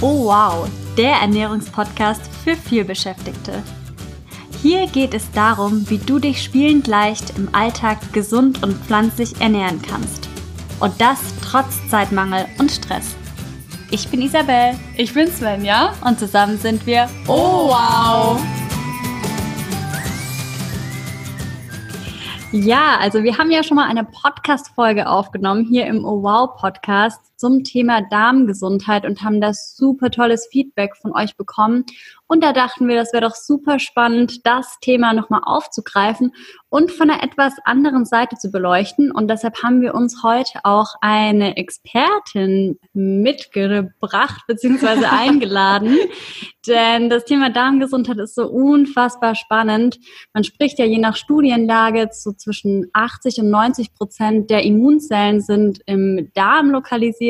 Oh wow, der Ernährungspodcast für vielbeschäftigte. Hier geht es darum, wie du dich spielend leicht im Alltag gesund und pflanzlich ernähren kannst. Und das trotz Zeitmangel und Stress. Ich bin Isabel. Ich bin Svenja. Und zusammen sind wir Oh wow! Ja, also wir haben ja schon mal eine Podcast-Folge aufgenommen hier im Oh Wow Podcast zum Thema Darmgesundheit und haben das super tolles Feedback von euch bekommen. Und da dachten wir, das wäre doch super spannend, das Thema nochmal aufzugreifen und von einer etwas anderen Seite zu beleuchten. Und deshalb haben wir uns heute auch eine Expertin mitgebracht bzw. eingeladen. Denn das Thema Darmgesundheit ist so unfassbar spannend. Man spricht ja je nach Studienlage zu zwischen 80 und 90 Prozent der Immunzellen sind im Darm lokalisiert.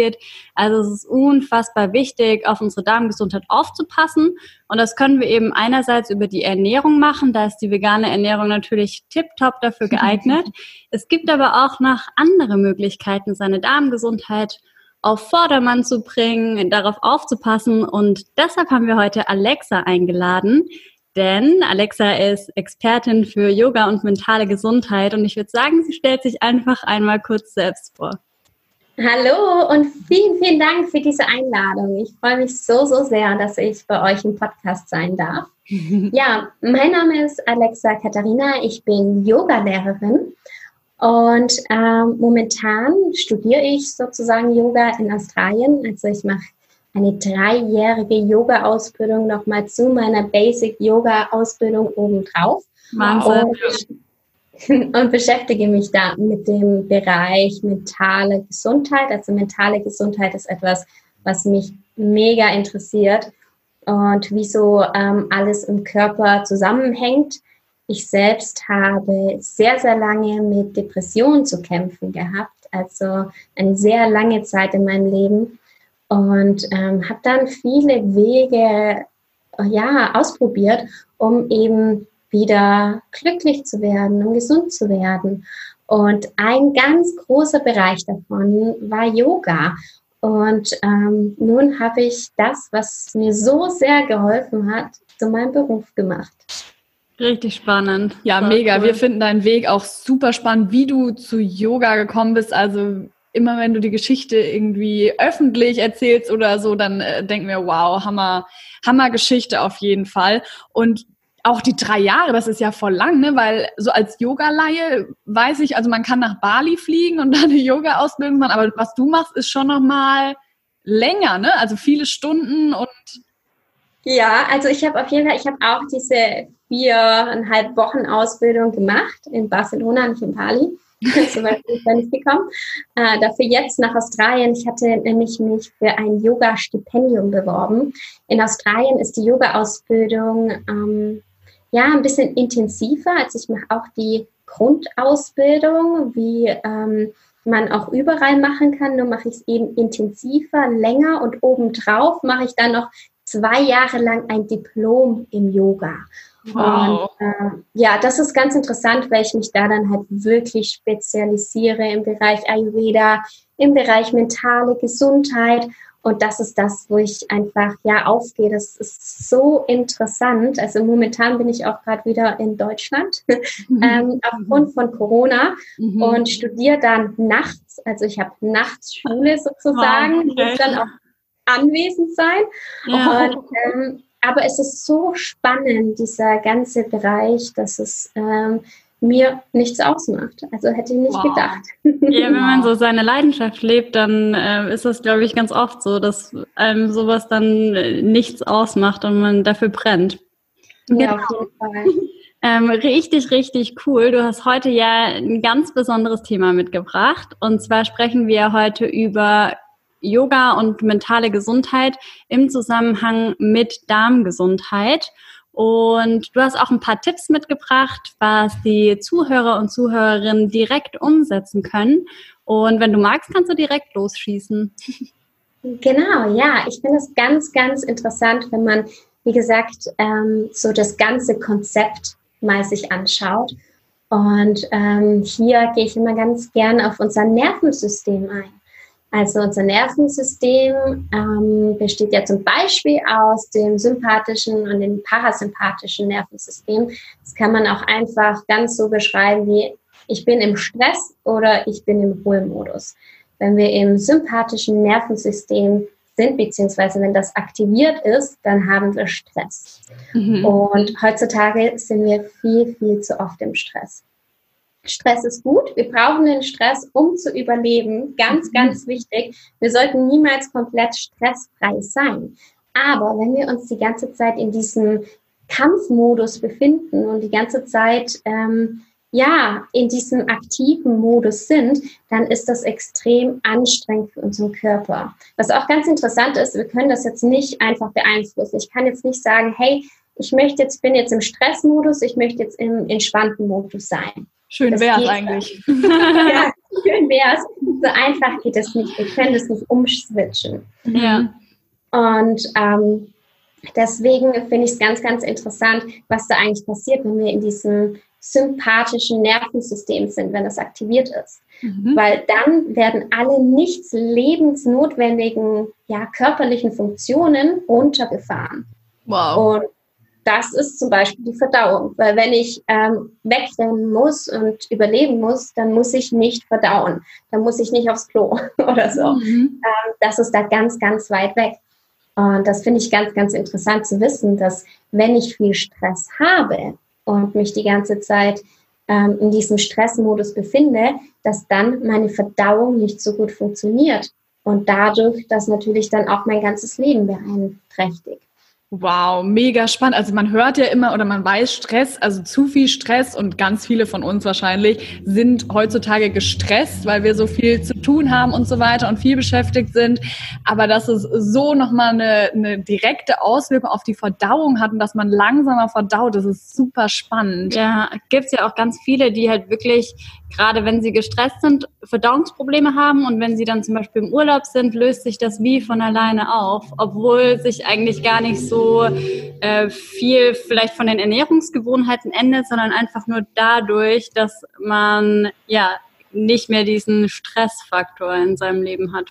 Also es ist unfassbar wichtig, auf unsere Darmgesundheit aufzupassen. Und das können wir eben einerseits über die Ernährung machen. Da ist die vegane Ernährung natürlich tiptop dafür geeignet. es gibt aber auch noch andere Möglichkeiten, seine Darmgesundheit auf Vordermann zu bringen, darauf aufzupassen. Und deshalb haben wir heute Alexa eingeladen. Denn Alexa ist Expertin für Yoga und mentale Gesundheit. Und ich würde sagen, sie stellt sich einfach einmal kurz selbst vor. Hallo und vielen, vielen Dank für diese Einladung. Ich freue mich so, so sehr, dass ich bei euch im Podcast sein darf. ja, mein Name ist Alexa Katharina. Ich bin Yoga-Lehrerin und ähm, momentan studiere ich sozusagen Yoga in Australien. Also ich mache eine dreijährige Yoga-Ausbildung nochmal zu meiner Basic-Yoga-Ausbildung obendrauf. Wahnsinn. Und und beschäftige mich da mit dem Bereich mentale Gesundheit. Also mentale Gesundheit ist etwas, was mich mega interessiert und wieso ähm, alles im Körper zusammenhängt. Ich selbst habe sehr, sehr lange mit Depressionen zu kämpfen gehabt, also eine sehr lange Zeit in meinem Leben und ähm, habe dann viele Wege ja, ausprobiert, um eben wieder glücklich zu werden und gesund zu werden. Und ein ganz großer Bereich davon war Yoga. Und ähm, nun habe ich das, was mir so sehr geholfen hat, zu meinem Beruf gemacht. Richtig spannend. Ja, War mega. Cool. Wir finden deinen Weg auch super spannend, wie du zu Yoga gekommen bist. Also immer wenn du die Geschichte irgendwie öffentlich erzählst oder so, dann äh, denken wir, wow, Hammer, Hammer Geschichte auf jeden Fall. Und auch die drei Jahre, das ist ja voll lang, ne? weil so als Yoga-Laie weiß ich, also man kann nach Bali fliegen und dann eine Yoga-Ausbildung machen, aber was du machst, ist schon nochmal länger, ne? also viele Stunden und... Ja, also ich habe auf jeden Fall, ich habe auch diese viereinhalb Wochen Ausbildung gemacht in Barcelona, nicht in Bali. so weit bin ich da gekommen. Äh, dafür jetzt nach Australien. Ich hatte nämlich mich für ein Yoga-Stipendium beworben. In Australien ist die Yoga-Ausbildung ähm, ja, ein bisschen intensiver. Also ich mache auch die Grundausbildung, wie ähm, man auch überall machen kann. Nur mache ich es eben intensiver, länger und obendrauf mache ich dann noch zwei Jahre lang ein Diplom im Yoga. Wow. Und äh, ja, das ist ganz interessant, weil ich mich da dann halt wirklich spezialisiere im Bereich Ayurveda, im Bereich mentale Gesundheit und das ist das, wo ich einfach ja aufgehe. Das ist so interessant. Also momentan bin ich auch gerade wieder in Deutschland mhm. ähm, aufgrund von Corona mhm. und studiere dann nachts. Also ich habe nachts Schule sozusagen, okay. muss dann auch anwesend sein. Ja. Und, ähm, aber es ist so spannend, dieser ganze Bereich, dass es ähm, mir nichts ausmacht. Also hätte ich nicht wow. gedacht. Ja, wenn man so seine Leidenschaft lebt, dann äh, ist das, glaube ich, ganz oft so, dass einem sowas dann äh, nichts ausmacht und man dafür brennt. Ja, genau. auf jeden Fall. Ähm, richtig, richtig cool. Du hast heute ja ein ganz besonderes Thema mitgebracht. Und zwar sprechen wir heute über Yoga und mentale Gesundheit im Zusammenhang mit Darmgesundheit. Und du hast auch ein paar Tipps mitgebracht, was die Zuhörer und Zuhörerinnen direkt umsetzen können. Und wenn du magst, kannst du direkt losschießen. Genau, ja. Ich finde es ganz, ganz interessant, wenn man, wie gesagt, ähm, so das ganze Konzept mal sich anschaut. Und ähm, hier gehe ich immer ganz gern auf unser Nervensystem ein. Also unser Nervensystem ähm, besteht ja zum Beispiel aus dem sympathischen und dem parasympathischen Nervensystem. Das kann man auch einfach ganz so beschreiben wie ich bin im Stress oder ich bin im Ruhemodus. Wenn wir im sympathischen Nervensystem sind, beziehungsweise wenn das aktiviert ist, dann haben wir Stress. Mhm. Und heutzutage sind wir viel, viel zu oft im Stress. Stress ist gut. Wir brauchen den Stress, um zu überleben. Ganz, mhm. ganz wichtig. Wir sollten niemals komplett stressfrei sein. Aber wenn wir uns die ganze Zeit in diesem Kampfmodus befinden und die ganze Zeit ähm, ja in diesem aktiven Modus sind, dann ist das extrem anstrengend für unseren Körper. Was auch ganz interessant ist, wir können das jetzt nicht einfach beeinflussen. Ich kann jetzt nicht sagen, hey, ich möchte jetzt, bin jetzt im Stressmodus, ich möchte jetzt im entspannten Modus sein. Schön wäre es eigentlich. ja, schön wäre es. So einfach geht es nicht. Wir können das nicht umswitchen. Ja. Und ähm, deswegen finde ich es ganz, ganz interessant, was da eigentlich passiert, wenn wir in diesem sympathischen Nervensystem sind, wenn das aktiviert ist. Mhm. Weil dann werden alle nichts lebensnotwendigen ja, körperlichen Funktionen runtergefahren. Wow. Und das ist zum Beispiel die Verdauung. Weil wenn ich ähm, wegrennen muss und überleben muss, dann muss ich nicht verdauen. Dann muss ich nicht aufs Klo oder so. Mhm. Ähm, das ist da ganz, ganz weit weg. Und das finde ich ganz, ganz interessant zu wissen, dass wenn ich viel Stress habe und mich die ganze Zeit ähm, in diesem Stressmodus befinde, dass dann meine Verdauung nicht so gut funktioniert. Und dadurch, dass natürlich dann auch mein ganzes Leben beeinträchtigt. Wow, mega spannend. Also man hört ja immer oder man weiß Stress, also zu viel Stress und ganz viele von uns wahrscheinlich sind heutzutage gestresst, weil wir so viel zu tun haben und so weiter und viel beschäftigt sind. Aber dass es so nochmal eine, eine direkte Auswirkung auf die Verdauung hat und dass man langsamer verdaut, das ist super spannend. Ja, gibt's ja auch ganz viele, die halt wirklich gerade wenn sie gestresst sind, Verdauungsprobleme haben und wenn sie dann zum Beispiel im Urlaub sind, löst sich das wie von alleine auf, obwohl sich eigentlich gar nicht so äh, viel vielleicht von den Ernährungsgewohnheiten ändert, sondern einfach nur dadurch, dass man ja nicht mehr diesen Stressfaktor in seinem Leben hat.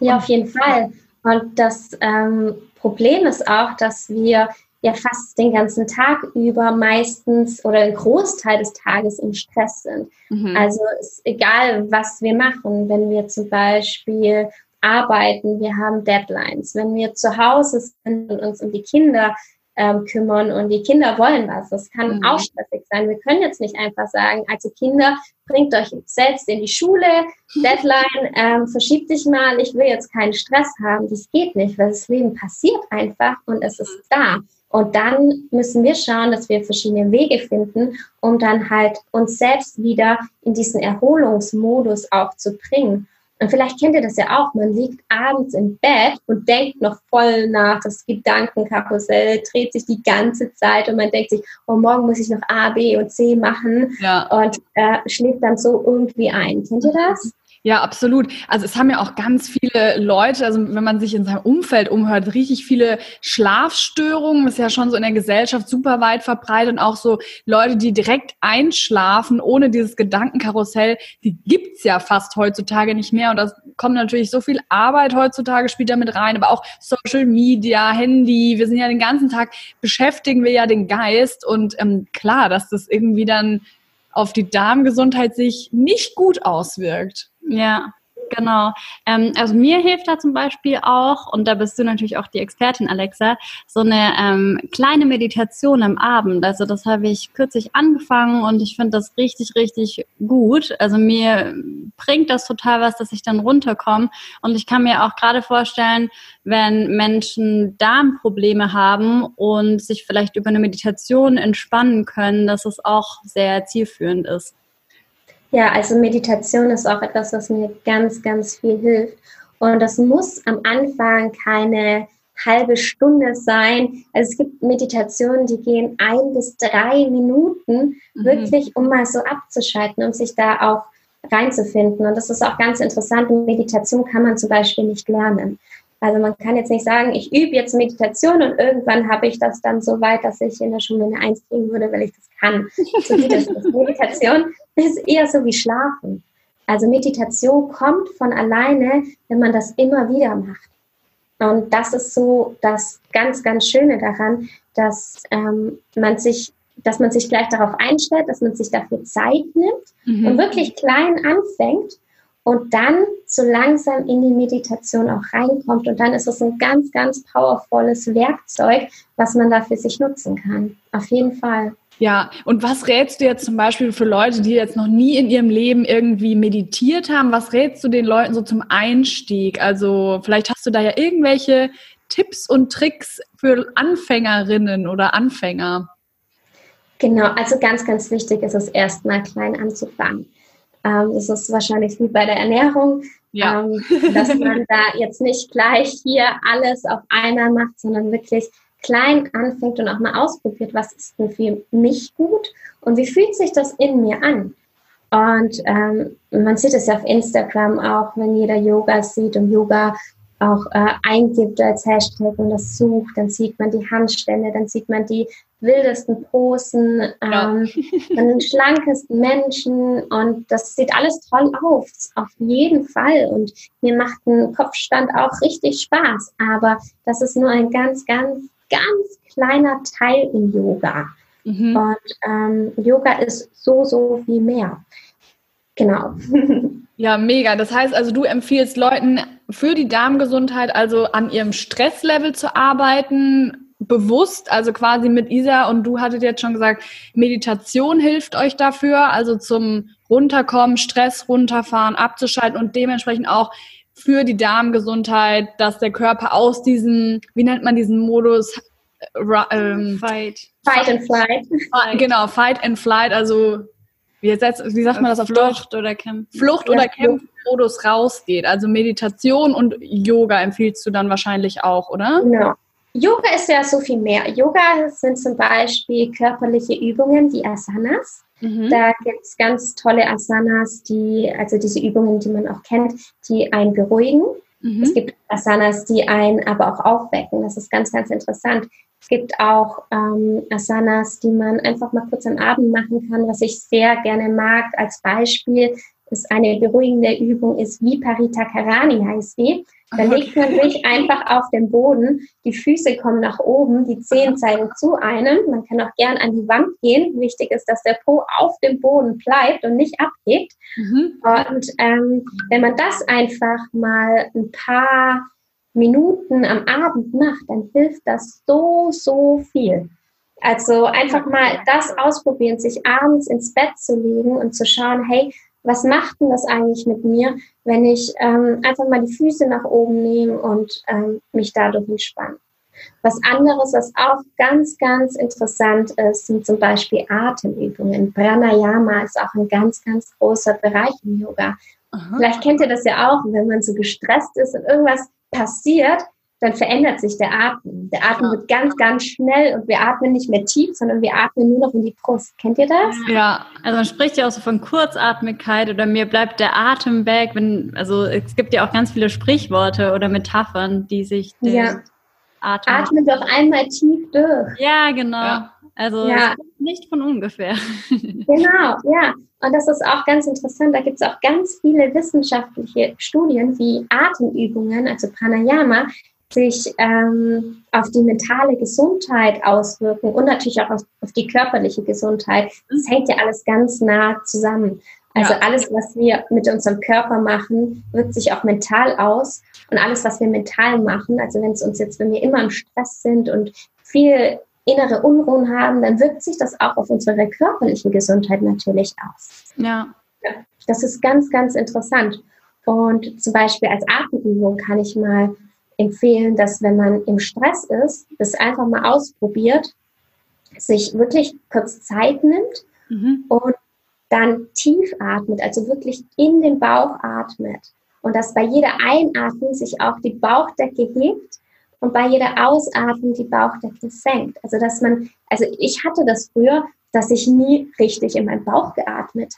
Ja, auf jeden Fall. Und das ähm, Problem ist auch, dass wir ja fast den ganzen Tag über meistens oder ein Großteil des Tages im Stress sind. Mhm. Also ist egal, was wir machen, wenn wir zum Beispiel arbeiten, wir haben Deadlines, wenn wir zu Hause sind und uns um die Kinder ähm, kümmern und die Kinder wollen was. Das kann mhm. auch stressig sein. Wir können jetzt nicht einfach sagen, also Kinder, bringt euch selbst in die Schule, Deadline, ähm, verschiebt dich mal, ich will jetzt keinen Stress haben. Das geht nicht, weil das Leben passiert einfach und es ist da. Und dann müssen wir schauen, dass wir verschiedene Wege finden, um dann halt uns selbst wieder in diesen Erholungsmodus auch zu bringen. Und vielleicht kennt ihr das ja auch, man liegt abends im Bett und denkt noch voll nach, das Gedankenkarussell dreht sich die ganze Zeit und man denkt sich, oh, morgen muss ich noch A, B und C machen ja. und äh, schläft dann so irgendwie ein. Kennt ihr das? Ja, absolut. Also es haben ja auch ganz viele Leute, also wenn man sich in seinem Umfeld umhört, richtig viele Schlafstörungen. Das ist ja schon so in der Gesellschaft super weit verbreitet und auch so Leute, die direkt einschlafen ohne dieses Gedankenkarussell, die gibt's ja fast heutzutage nicht mehr. Und da kommt natürlich so viel Arbeit heutzutage spielt da mit rein, aber auch Social Media, Handy. Wir sind ja den ganzen Tag beschäftigen wir ja den Geist und ähm, klar, dass das irgendwie dann auf die Darmgesundheit sich nicht gut auswirkt. Ja, genau. Ähm, also mir hilft da zum Beispiel auch, und da bist du natürlich auch die Expertin, Alexa, so eine ähm, kleine Meditation am Abend. Also das habe ich kürzlich angefangen und ich finde das richtig, richtig gut. Also mir bringt das total was, dass ich dann runterkomme. Und ich kann mir auch gerade vorstellen, wenn Menschen Darmprobleme haben und sich vielleicht über eine Meditation entspannen können, dass es auch sehr zielführend ist. Ja, also Meditation ist auch etwas, was mir ganz, ganz viel hilft. Und das muss am Anfang keine halbe Stunde sein. Also es gibt Meditationen, die gehen ein bis drei Minuten, mhm. wirklich, um mal so abzuschalten, um sich da auch reinzufinden. Und das ist auch ganz interessant. Meditation kann man zum Beispiel nicht lernen. Also man kann jetzt nicht sagen, ich übe jetzt Meditation und irgendwann habe ich das dann so weit, dass ich in der Schule eine Eins kriegen würde, weil ich das kann. So geht das nicht. Meditation ist eher so wie Schlafen. Also Meditation kommt von alleine, wenn man das immer wieder macht. Und das ist so das ganz, ganz Schöne daran, dass ähm, man sich, dass man sich gleich darauf einstellt, dass man sich dafür Zeit nimmt mhm. und wirklich klein anfängt und dann so langsam in die Meditation auch reinkommt. Und dann ist es ein ganz, ganz powervolles Werkzeug, was man da für sich nutzen kann. Auf jeden Fall. Ja, und was rätst du jetzt zum Beispiel für Leute, die jetzt noch nie in ihrem Leben irgendwie meditiert haben? Was rätst du den Leuten so zum Einstieg? Also vielleicht hast du da ja irgendwelche Tipps und Tricks für Anfängerinnen oder Anfänger. Genau, also ganz, ganz wichtig ist es erstmal klein anzufangen. Ähm, das ist wahrscheinlich wie bei der Ernährung, ja. ähm, dass man da jetzt nicht gleich hier alles auf einmal macht, sondern wirklich klein anfängt und auch mal ausprobiert, was ist denn für mich gut und wie fühlt sich das in mir an. Und ähm, man sieht es ja auf Instagram auch, wenn jeder Yoga sieht und Yoga auch äh, eingibt als Hashtag und das sucht, dann sieht man die Handstände, dann sieht man die wildesten Posen, ähm, ja. den schlankesten Menschen und das sieht alles toll aus, auf jeden Fall. Und mir macht ein Kopfstand auch richtig Spaß, aber das ist nur ein ganz, ganz ganz kleiner Teil im Yoga. Mhm. Und ähm, Yoga ist so, so viel mehr. Genau. Ja, mega. Das heißt also, du empfiehlst Leuten für die Darmgesundheit also an ihrem Stresslevel zu arbeiten, bewusst, also quasi mit Isa und du hattet jetzt schon gesagt, Meditation hilft euch dafür, also zum Runterkommen, Stress runterfahren, abzuschalten und dementsprechend auch für die Darmgesundheit, dass der Körper aus diesem, wie nennt man diesen Modus? Ähm, fight. Fight and flight. Genau, fight and flight, also wie, jetzt, wie sagt man das auf Flucht oder Kämpfen. Flucht oder Kämpfen-Modus rausgeht. Also Meditation und Yoga empfiehlst du dann wahrscheinlich auch, oder? Genau. Yoga ist ja so viel mehr. Yoga sind zum Beispiel körperliche Übungen, die Asanas. Mhm. Da gibt es ganz tolle Asanas, die, also diese Übungen, die man auch kennt, die einen beruhigen. Mhm. Es gibt Asanas, die einen aber auch aufwecken. Das ist ganz, ganz interessant. Es gibt auch ähm, Asanas, die man einfach mal kurz am Abend machen kann, was ich sehr gerne mag. Als Beispiel ist eine beruhigende Übung, ist Viparita Karani heißt die. Da legt man sich einfach auf den Boden, die Füße kommen nach oben, die Zehen zeigen zu einem. Man kann auch gern an die Wand gehen. Wichtig ist, dass der Po auf dem Boden bleibt und nicht abhebt. Mhm. Und ähm, wenn man das einfach mal ein paar Minuten am Abend macht, dann hilft das so, so viel. Also einfach mal das ausprobieren, sich abends ins Bett zu legen und zu schauen, hey, was macht denn das eigentlich mit mir, wenn ich ähm, einfach mal die Füße nach oben nehme und ähm, mich dadurch entspanne. Was anderes, was auch ganz, ganz interessant ist, sind zum Beispiel Atemübungen. Pranayama ist auch ein ganz, ganz großer Bereich im Yoga. Aha. Vielleicht kennt ihr das ja auch, wenn man so gestresst ist und irgendwas passiert, dann verändert sich der Atem. Der Atem ja. wird ganz, ganz schnell und wir atmen nicht mehr tief, sondern wir atmen nur noch in die Brust. Kennt ihr das? Ja, also man spricht ja auch so von Kurzatmigkeit oder mir bleibt der Atem weg. Wenn, also es gibt ja auch ganz viele Sprichworte oder Metaphern, die sich den ja. Atem... Atme doch einmal tief durch. Ja, genau. Ja. Also ja. nicht von ungefähr. Genau, ja. Und das ist auch ganz interessant. Da gibt es auch ganz viele wissenschaftliche Studien, wie Atemübungen, also Pranayama, sich ähm, auf die mentale Gesundheit auswirken und natürlich auch auf, auf die körperliche Gesundheit. Das hängt ja alles ganz nah zusammen. Also ja. alles, was wir mit unserem Körper machen, wirkt sich auch mental aus. Und alles, was wir mental machen, also wenn es uns jetzt, wenn wir immer im Stress sind und viel innere Unruhen haben, dann wirkt sich das auch auf unsere körperliche Gesundheit natürlich aus. Ja. Das ist ganz, ganz interessant. Und zum Beispiel als Atemübung kann ich mal empfehlen, dass wenn man im Stress ist, das einfach mal ausprobiert, sich wirklich kurz Zeit nimmt mhm. und dann tief atmet, also wirklich in den Bauch atmet. Und dass bei jeder Einatmung sich auch die Bauchdecke hebt und bei jeder Ausatmung die Bauchdecke senkt. Also dass man, also ich hatte das früher, dass ich nie richtig in meinen Bauch geatmet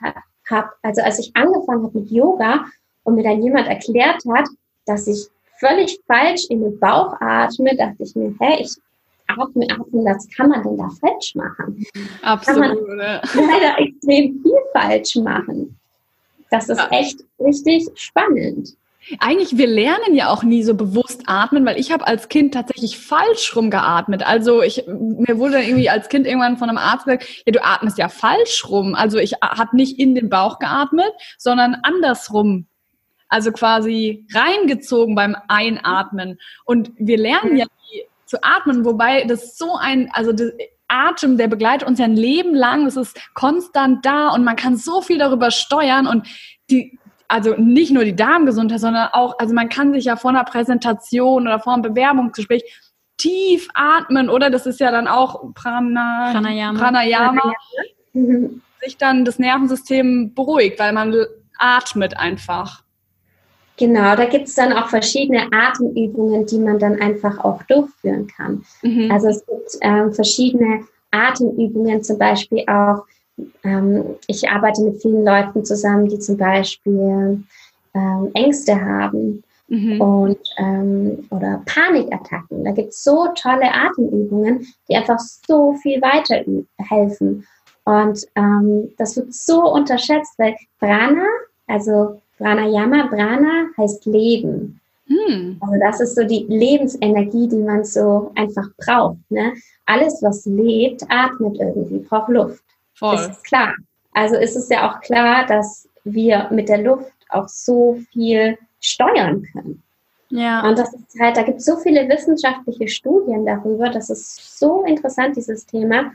habe. Also als ich angefangen habe mit Yoga und mir dann jemand erklärt hat, dass ich völlig falsch in den Bauch atme, dachte ich mir, hä, ich atme, atme, das kann man denn da falsch machen? Absolut, kann man leider extrem viel falsch machen. Das ist echt richtig spannend. Eigentlich, wir lernen ja auch nie so bewusst atmen, weil ich habe als Kind tatsächlich falsch rum geatmet. Also ich, mir wurde dann irgendwie als Kind irgendwann von einem Arzt gesagt, ja, du atmest ja falsch rum. Also ich habe nicht in den Bauch geatmet, sondern andersrum. Also quasi reingezogen beim Einatmen. Und wir lernen ja nie zu atmen, wobei das so ein, also das, Atem, der begleitet uns ja ein Leben lang. Es ist konstant da und man kann so viel darüber steuern und die, also nicht nur die Darmgesundheit, sondern auch, also man kann sich ja vor einer Präsentation oder vor einem Bewerbungsgespräch tief atmen, oder? Das ist ja dann auch Prana, Pranayama. Pranayama. Mhm. Sich dann das Nervensystem beruhigt, weil man atmet einfach. Genau, da gibt es dann auch verschiedene Atemübungen, die man dann einfach auch durchführen kann. Mhm. Also es gibt ähm, verschiedene Atemübungen, zum Beispiel auch ähm, ich arbeite mit vielen Leuten zusammen, die zum Beispiel ähm, Ängste haben mhm. und ähm, oder Panikattacken. Da gibt es so tolle Atemübungen, die einfach so viel weiterhelfen. Und ähm, das wird so unterschätzt, weil Prana, also Pranayama, Prana heißt Leben. Hm. Also das ist so die Lebensenergie, die man so einfach braucht. Ne? Alles, was lebt, atmet irgendwie, braucht Luft. Voll. Das ist klar. Also ist es ja auch klar, dass wir mit der Luft auch so viel steuern können. Ja. Und das ist halt, da gibt es so viele wissenschaftliche Studien darüber, das ist so interessant, dieses Thema.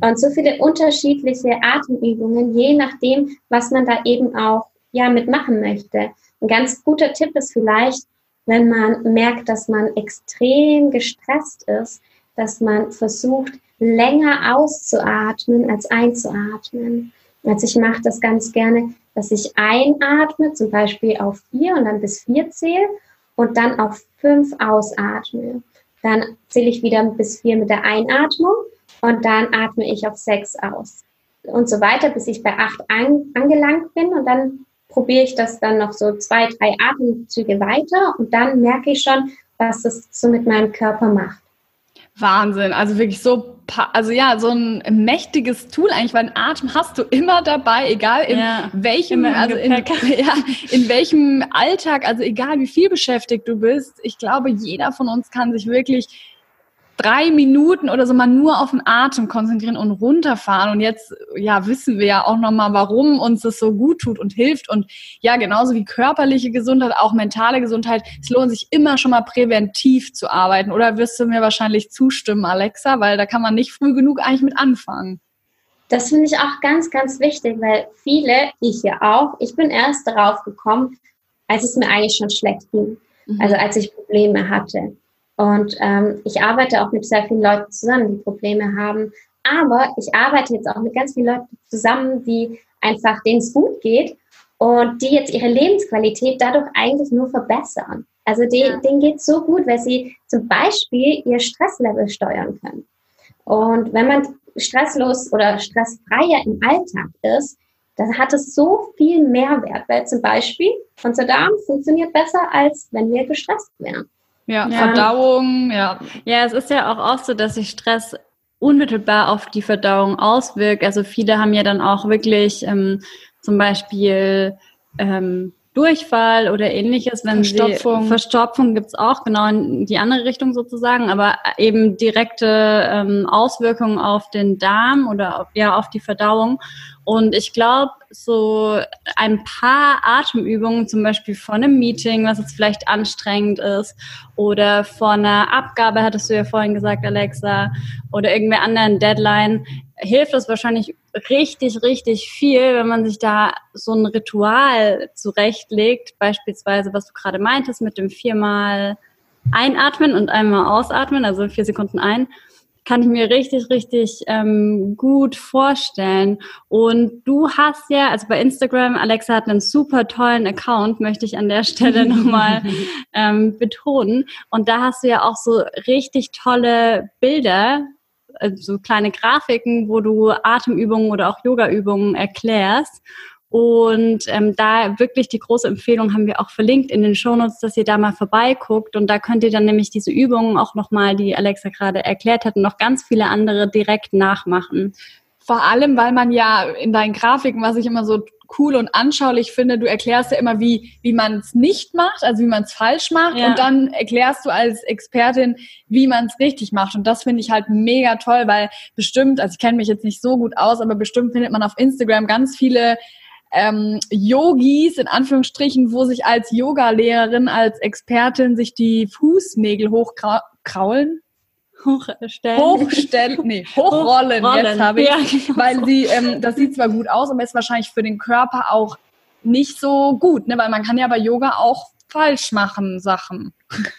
Und so viele unterschiedliche Atemübungen, je nachdem, was man da eben auch ja mitmachen möchte. Ein ganz guter Tipp ist vielleicht, wenn man merkt, dass man extrem gestresst ist, dass man versucht, länger auszuatmen als einzuatmen. Also ich mache das ganz gerne, dass ich einatme, zum Beispiel auf vier und dann bis vier zähle und dann auf fünf ausatme. Dann zähle ich wieder bis vier mit der Einatmung und dann atme ich auf sechs aus. Und so weiter, bis ich bei acht an, angelangt bin und dann probiere ich das dann noch so zwei, drei Atemzüge weiter und dann merke ich schon, was das so mit meinem Körper macht. Wahnsinn, also wirklich so, also ja, so ein mächtiges Tool eigentlich, weil einen Atem hast du immer dabei, egal in ja, welchem, also in, ja, in welchem Alltag, also egal wie viel beschäftigt du bist. Ich glaube, jeder von uns kann sich wirklich drei Minuten oder so mal nur auf den Atem konzentrieren und runterfahren. Und jetzt, ja, wissen wir ja auch nochmal, warum uns das so gut tut und hilft. Und ja, genauso wie körperliche Gesundheit, auch mentale Gesundheit, es lohnt sich immer schon mal präventiv zu arbeiten. Oder wirst du mir wahrscheinlich zustimmen, Alexa? Weil da kann man nicht früh genug eigentlich mit anfangen. Das finde ich auch ganz, ganz wichtig, weil viele, ich ja auch, ich bin erst darauf gekommen, als es mir eigentlich schon schlecht ging. Mhm. Also als ich Probleme hatte. Und ähm, ich arbeite auch mit sehr vielen Leuten zusammen, die Probleme haben. Aber ich arbeite jetzt auch mit ganz vielen Leuten zusammen, die einfach, denen es gut geht und die jetzt ihre Lebensqualität dadurch eigentlich nur verbessern. Also die, ja. denen geht es so gut, weil sie zum Beispiel ihr Stresslevel steuern können. Und wenn man stresslos oder stressfreier im Alltag ist, dann hat es so viel Mehrwert, weil zum Beispiel unser Darm funktioniert besser, als wenn wir gestresst wären. Ja, ja, Verdauung, ja. Ja, es ist ja auch oft so, dass sich Stress unmittelbar auf die Verdauung auswirkt. Also viele haben ja dann auch wirklich ähm, zum Beispiel ähm, Durchfall oder ähnliches, wenn Verstopfung. sie Verstopfung gibt's auch genau in die andere Richtung sozusagen, aber eben direkte ähm, Auswirkungen auf den Darm oder auf, ja auf die Verdauung. Und ich glaube, so ein paar Atemübungen, zum Beispiel vor einem Meeting, was jetzt vielleicht anstrengend ist, oder vor einer Abgabe, hattest du ja vorhin gesagt, Alexa, oder irgendeiner anderen Deadline, hilft es wahrscheinlich richtig, richtig viel, wenn man sich da so ein Ritual zurechtlegt, beispielsweise, was du gerade meintest, mit dem viermal einatmen und einmal ausatmen, also vier Sekunden ein, kann ich mir richtig, richtig ähm, gut vorstellen. Und du hast ja, also bei Instagram, Alexa hat einen super tollen Account, möchte ich an der Stelle nochmal ähm, betonen. Und da hast du ja auch so richtig tolle Bilder also so kleine Grafiken, wo du Atemübungen oder auch Yogaübungen erklärst. Und ähm, da wirklich die große Empfehlung haben wir auch verlinkt in den Shownotes, dass ihr da mal vorbeiguckt. Und da könnt ihr dann nämlich diese Übungen auch nochmal, die Alexa gerade erklärt hat, und noch ganz viele andere direkt nachmachen. Vor allem, weil man ja in deinen Grafiken, was ich immer so cool und anschaulich finde, du erklärst ja immer, wie, wie man es nicht macht, also wie man es falsch macht ja. und dann erklärst du als Expertin, wie man es richtig macht und das finde ich halt mega toll, weil bestimmt, also ich kenne mich jetzt nicht so gut aus, aber bestimmt findet man auf Instagram ganz viele ähm, Yogis in Anführungsstrichen, wo sich als Yoga-Lehrerin, als Expertin sich die Fußnägel hochkraulen. Hochstellen. Hochstellen, nee, hochrollen, Hochrollen. jetzt habe ich. Ja, genau weil sie, ähm, das sieht zwar gut aus, aber ist wahrscheinlich für den Körper auch nicht so gut, ne? weil man kann ja bei Yoga auch falsch machen Sachen.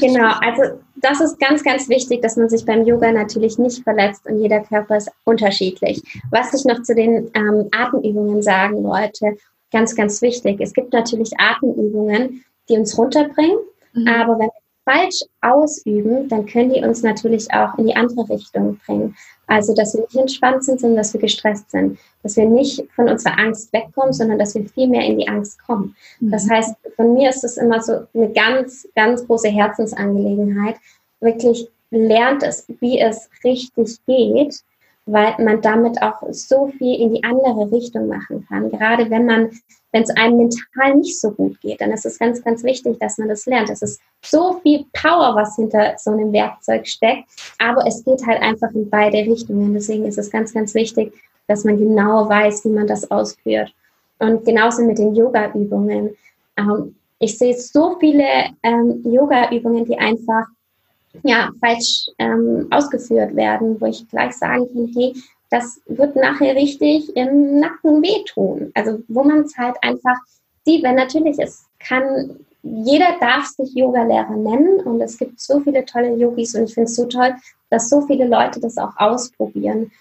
Genau, also das ist ganz, ganz wichtig, dass man sich beim Yoga natürlich nicht verletzt und jeder Körper ist unterschiedlich. Was ich noch zu den ähm, Atemübungen sagen wollte, ganz, ganz wichtig. Es gibt natürlich Atemübungen, die uns runterbringen, mhm. aber wenn falsch ausüben, dann können die uns natürlich auch in die andere Richtung bringen. Also, dass wir nicht entspannt sind, sondern dass wir gestresst sind. Dass wir nicht von unserer Angst wegkommen, sondern dass wir viel mehr in die Angst kommen. Mhm. Das heißt, von mir ist es immer so eine ganz, ganz große Herzensangelegenheit. Wirklich lernt es, wie es richtig geht, weil man damit auch so viel in die andere Richtung machen kann. Gerade wenn man, wenn es einem mental nicht so gut geht, dann ist es ganz, ganz wichtig, dass man das lernt. Es ist so viel Power, was hinter so einem Werkzeug steckt, aber es geht halt einfach in beide Richtungen. Deswegen ist es ganz, ganz wichtig, dass man genau weiß, wie man das ausführt. Und genauso mit den Yoga-Übungen. Ähm, ich sehe so viele ähm, Yoga-Übungen, die einfach ja, falsch ähm, ausgeführt werden, wo ich gleich sagen kann, hey, das wird nachher richtig im Nacken wehtun. Also wo man es halt einfach sieht, weil natürlich es kann, jeder darf sich Yogalehrer nennen und es gibt so viele tolle Yogis und ich finde es so toll, dass so viele Leute das auch ausprobieren.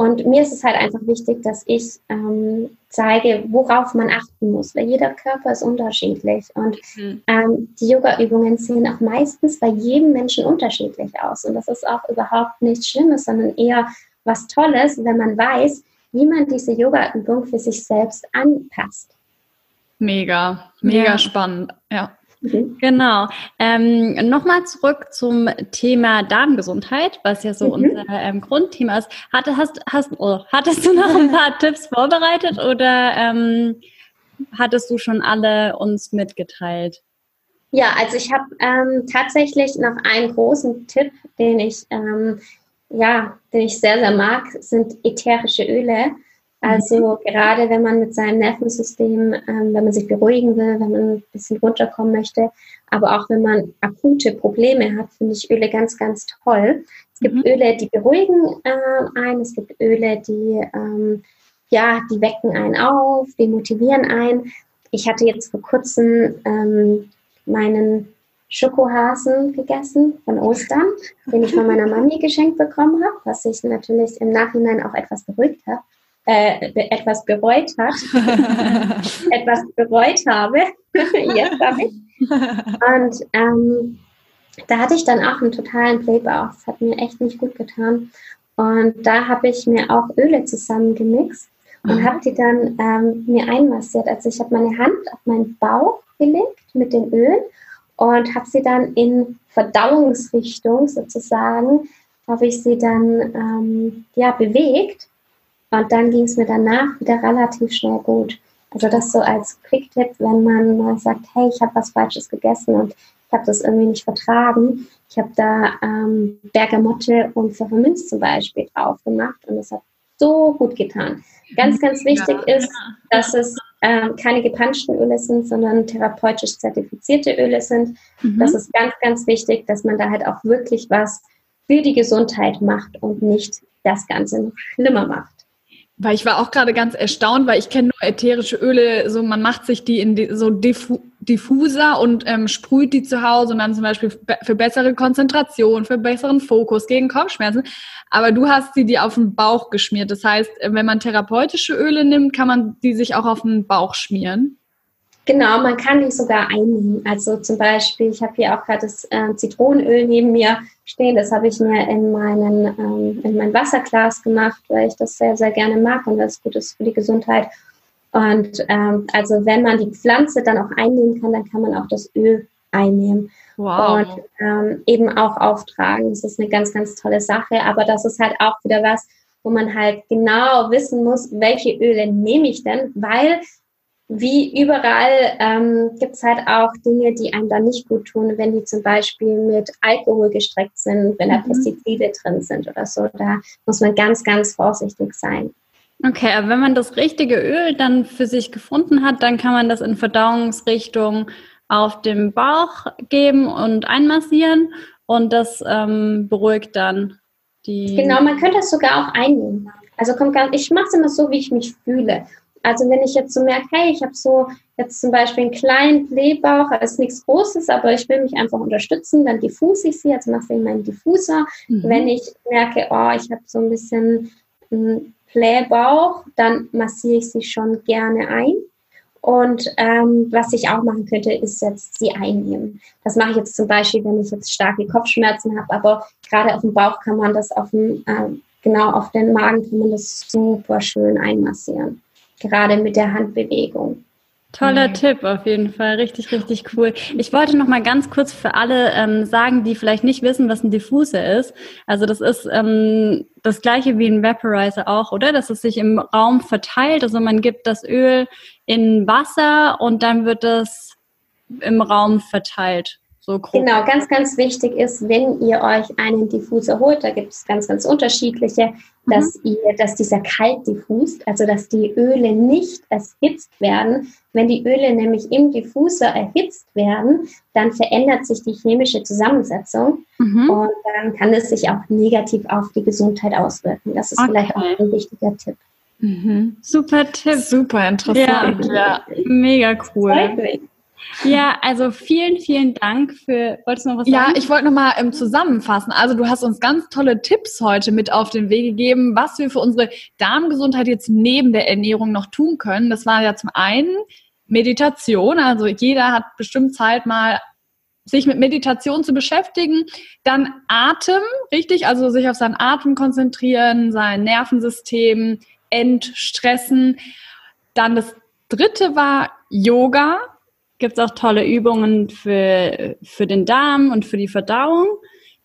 Und mir ist es halt einfach wichtig, dass ich ähm, zeige, worauf man achten muss, weil jeder Körper ist unterschiedlich. Und mhm. ähm, die Yoga-Übungen sehen auch meistens bei jedem Menschen unterschiedlich aus. Und das ist auch überhaupt nichts Schlimmes, sondern eher was Tolles, wenn man weiß, wie man diese Yoga-Übung für sich selbst anpasst. Mega, mega ja. spannend, ja. Mhm. Genau. Ähm, Nochmal zurück zum Thema Darmgesundheit, was ja so mhm. unser ähm, Grundthema ist. Hatte, hast, hast, oh, hattest du noch ein paar Tipps vorbereitet oder ähm, hattest du schon alle uns mitgeteilt? Ja, also ich habe ähm, tatsächlich noch einen großen Tipp, den ich ähm, ja, den ich sehr, sehr mag, sind ätherische Öle. Also mhm. gerade wenn man mit seinem Nervensystem, ähm, wenn man sich beruhigen will, wenn man ein bisschen runterkommen möchte, aber auch wenn man akute Probleme hat, finde ich Öle ganz, ganz toll. Es gibt mhm. Öle, die beruhigen äh, einen, es gibt Öle, die, ähm, ja, die wecken einen auf, die motivieren einen. Ich hatte jetzt vor kurzem ähm, meinen Schokohasen gegessen von Ostern, den ich von meiner Mami geschenkt bekommen habe, was ich natürlich im Nachhinein auch etwas beruhigt habe äh, etwas bereut hat, etwas bereut habe, jetzt habe ich. Und ähm, da hatte ich dann auch einen totalen Playbauch. Das hat mir echt nicht gut getan. Und da habe ich mir auch Öle zusammengemixt und mhm. habe die dann ähm, mir einmassiert. Also ich habe meine Hand auf meinen Bauch gelegt mit den Ölen und habe sie dann in Verdauungsrichtung sozusagen, habe ich sie dann ähm, ja, bewegt und dann ging es mir danach wieder relativ schnell gut. Also das so als Quick-Tipp, wenn man mal sagt, hey, ich habe was Falsches gegessen und ich habe das irgendwie nicht vertragen. Ich habe da ähm, Bergamotte und Pfefferminz zum Beispiel drauf gemacht und das hat so gut getan. Ganz, ganz wichtig ja. ist, dass es ähm, keine gepanschten Öle sind, sondern therapeutisch zertifizierte Öle sind. Mhm. Das ist ganz, ganz wichtig, dass man da halt auch wirklich was für die Gesundheit macht und nicht das Ganze noch schlimmer macht. Weil ich war auch gerade ganz erstaunt, weil ich kenne nur ätherische Öle, so man macht sich die in die, so diffu diffuser und ähm, sprüht die zu Hause und dann zum Beispiel für bessere Konzentration, für besseren Fokus, gegen Kopfschmerzen. Aber du hast sie dir auf den Bauch geschmiert. Das heißt, wenn man therapeutische Öle nimmt, kann man die sich auch auf den Bauch schmieren. Genau, man kann die sogar einnehmen. Also zum Beispiel, ich habe hier auch gerade das äh, Zitronenöl neben mir stehen. Das habe ich mir in, meinen, ähm, in mein Wasserglas gemacht, weil ich das sehr, sehr gerne mag und das gut ist für die Gesundheit. Und ähm, also wenn man die Pflanze dann auch einnehmen kann, dann kann man auch das Öl einnehmen. Wow. Und ähm, eben auch auftragen. Das ist eine ganz, ganz tolle Sache. Aber das ist halt auch wieder was, wo man halt genau wissen muss, welche Öle nehme ich denn, weil wie überall ähm, gibt es halt auch Dinge, die einem dann nicht gut tun, wenn die zum Beispiel mit Alkohol gestreckt sind, wenn da mhm. Pestizide drin sind oder so. Da muss man ganz, ganz vorsichtig sein. Okay, aber wenn man das richtige Öl dann für sich gefunden hat, dann kann man das in Verdauungsrichtung auf dem Bauch geben und einmassieren und das ähm, beruhigt dann die. Genau, man könnte es sogar auch einnehmen. Also kommt ganz, ich mache es immer so, wie ich mich fühle. Also wenn ich jetzt so merke, hey, ich habe so jetzt zum Beispiel einen kleinen Blähbauch, ist nichts Großes, aber ich will mich einfach unterstützen, dann diffuse ich sie, also mache ich meinen Diffuser. Mhm. Wenn ich merke, oh, ich habe so ein bisschen einen Blähbauch, dann massiere ich sie schon gerne ein. Und ähm, was ich auch machen könnte, ist jetzt sie einnehmen. Das mache ich jetzt zum Beispiel, wenn ich jetzt starke Kopfschmerzen habe, aber gerade auf dem Bauch kann man das auf dem, äh, genau auf den Magen kann man das super schön einmassieren gerade mit der Handbewegung. Toller mhm. Tipp, auf jeden Fall. Richtig, richtig cool. Ich wollte noch mal ganz kurz für alle ähm, sagen, die vielleicht nicht wissen, was ein Diffuser ist. Also das ist ähm, das gleiche wie ein Vaporizer auch, oder? Dass es sich im Raum verteilt. Also man gibt das Öl in Wasser und dann wird es im Raum verteilt. So genau, ganz, ganz wichtig ist, wenn ihr euch einen Diffuser holt, da gibt es ganz, ganz unterschiedliche, mhm. dass ihr, dass dieser kalt diffust, also dass die Öle nicht erhitzt werden. Wenn die Öle nämlich im Diffuser erhitzt werden, dann verändert sich die chemische Zusammensetzung mhm. und dann kann es sich auch negativ auf die Gesundheit auswirken. Das ist okay. vielleicht auch ein wichtiger Tipp. Mhm. Super Tipp. Super interessant. Ja, ja. mega cool. Ja, also vielen, vielen Dank für. Wolltest du noch was sagen? Ja, ich wollte nochmal ähm, zusammenfassen. Also du hast uns ganz tolle Tipps heute mit auf den Weg gegeben, was wir für unsere Darmgesundheit jetzt neben der Ernährung noch tun können. Das war ja zum einen Meditation. Also jeder hat bestimmt Zeit mal sich mit Meditation zu beschäftigen. Dann Atem, richtig? Also sich auf seinen Atem konzentrieren, sein Nervensystem entstressen. Dann das dritte war Yoga gibt es auch tolle Übungen für, für den Darm und für die Verdauung.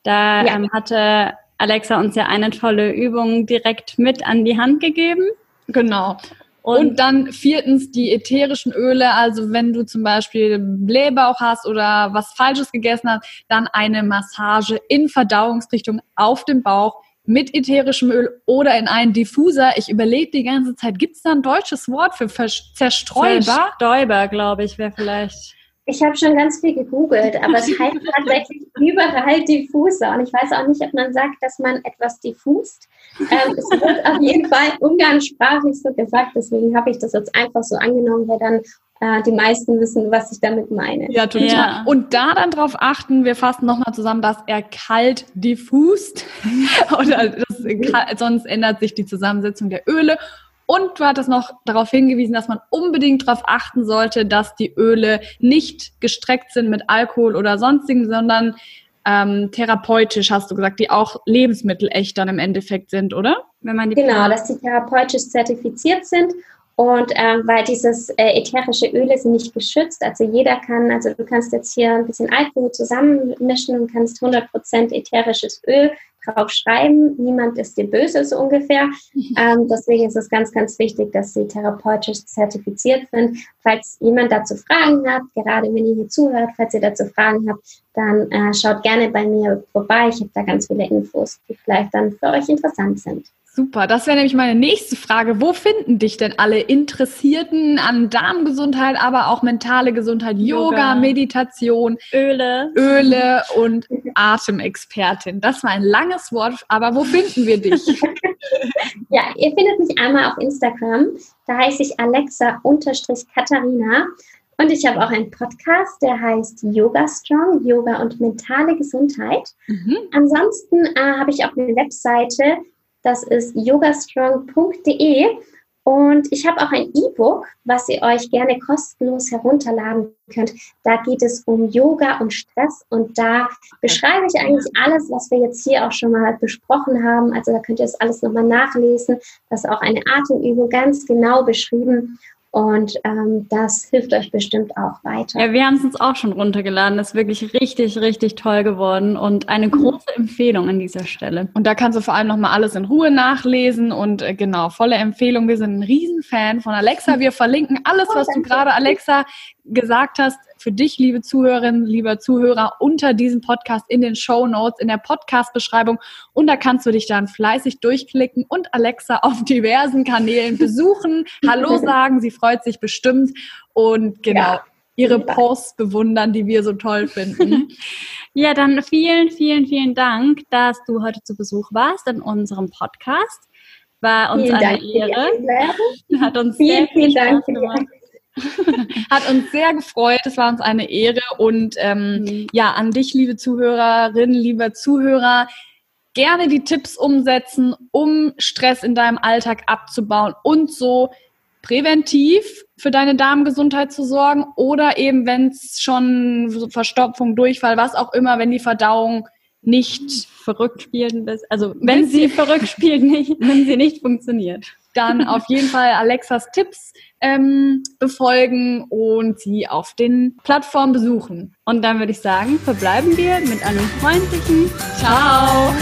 Da ja. ähm, hatte Alexa uns ja eine tolle Übung direkt mit an die Hand gegeben. Genau. Und, und, dann viertens die ätherischen Öle. Also wenn du zum Beispiel Blähbauch hast oder was Falsches gegessen hast, dann eine Massage in Verdauungsrichtung auf dem Bauch mit ätherischem Öl oder in einen Diffuser. Ich überlege die ganze Zeit, gibt es da ein deutsches Wort für Zerstäuber? Zerstäuber, glaube ich, wäre vielleicht. Ich habe schon ganz viel gegoogelt, aber es heißt tatsächlich überall Diffuser. Und ich weiß auch nicht, ob man sagt, dass man etwas diffust. Ähm, es wird auf jeden Fall umgangssprachlich so gesagt, deswegen habe ich das jetzt einfach so angenommen, weil dann die meisten wissen, was ich damit meine. Ja, total. Ja. Und da dann drauf achten, wir fassen nochmal zusammen, dass er kalt diffust. Oder das, sonst ändert sich die Zusammensetzung der Öle. Und du hattest noch darauf hingewiesen, dass man unbedingt darauf achten sollte, dass die Öle nicht gestreckt sind mit Alkohol oder sonstigen, sondern ähm, therapeutisch, hast du gesagt, die auch Lebensmittel echt dann im Endeffekt sind, oder? Wenn man die genau, dass die therapeutisch zertifiziert sind und ähm, weil dieses äh, ätherische Öle sind nicht geschützt, also jeder kann, also du kannst jetzt hier ein bisschen Alkohol zusammenmischen und kannst 100% ätherisches Öl drauf schreiben. Niemand ist dir böse, so ungefähr. Ähm, deswegen ist es ganz, ganz wichtig, dass sie therapeutisch zertifiziert sind. Falls jemand dazu Fragen hat, gerade wenn ihr hier zuhört, falls ihr dazu Fragen habt, dann äh, schaut gerne bei mir vorbei. Ich habe da ganz viele Infos, die vielleicht dann für euch interessant sind. Super, das wäre nämlich meine nächste Frage. Wo finden dich denn alle Interessierten an Darmgesundheit, aber auch mentale Gesundheit, Yoga, Yoga Meditation, Öle, Öle und Atemexpertin? Das war ein langes Wort, aber wo finden wir dich? ja, ihr findet mich einmal auf Instagram. Da heiße ich Alexa-Katharina. Und ich habe auch einen Podcast, der heißt Yoga Strong, Yoga und mentale Gesundheit. Mhm. Ansonsten äh, habe ich auch eine Webseite, das ist yogastrong.de. Und ich habe auch ein E-Book, was ihr euch gerne kostenlos herunterladen könnt. Da geht es um Yoga und Stress und da beschreibe ich eigentlich alles, was wir jetzt hier auch schon mal besprochen haben. Also da könnt ihr das alles nochmal nachlesen. Das ist auch eine Atemübung ganz genau beschrieben. Und ähm, das hilft euch bestimmt auch weiter. Ja, wir haben es uns auch schon runtergeladen. Das ist wirklich richtig, richtig toll geworden. Und eine große Empfehlung an dieser Stelle. Und da kannst du vor allem nochmal alles in Ruhe nachlesen und äh, genau, volle Empfehlung. Wir sind ein Riesenfan von Alexa. Wir verlinken alles, was du gerade, Alexa, gesagt hast, für dich, liebe Zuhörerinnen, lieber Zuhörer, unter diesem Podcast in den Show Notes, in der Podcast-Beschreibung. Und da kannst du dich dann fleißig durchklicken und Alexa auf diversen Kanälen besuchen, Hallo sagen. Sie freut sich bestimmt. Und genau. Ja ihre Posts bewundern, die wir so toll finden. ja, dann vielen, vielen, vielen Dank, dass du heute zu Besuch warst in unserem Podcast. War uns vielen eine Dank Ehre. Hat uns vielen, sehr viel Spaß gemacht. Hat uns sehr gefreut, es war uns eine Ehre. Und ähm, mhm. ja, an dich, liebe Zuhörerinnen, lieber Zuhörer, gerne die Tipps umsetzen, um Stress in deinem Alltag abzubauen und so präventiv für deine Darmgesundheit zu sorgen oder eben, wenn es schon Verstopfung, Durchfall, was auch immer, wenn die Verdauung nicht verrückt spielen, also wenn sie verrückt spielt, nicht, wenn sie nicht funktioniert, dann auf jeden Fall Alexas Tipps ähm, befolgen und sie auf den Plattformen besuchen. Und dann würde ich sagen, verbleiben wir mit einem freundlichen Ciao.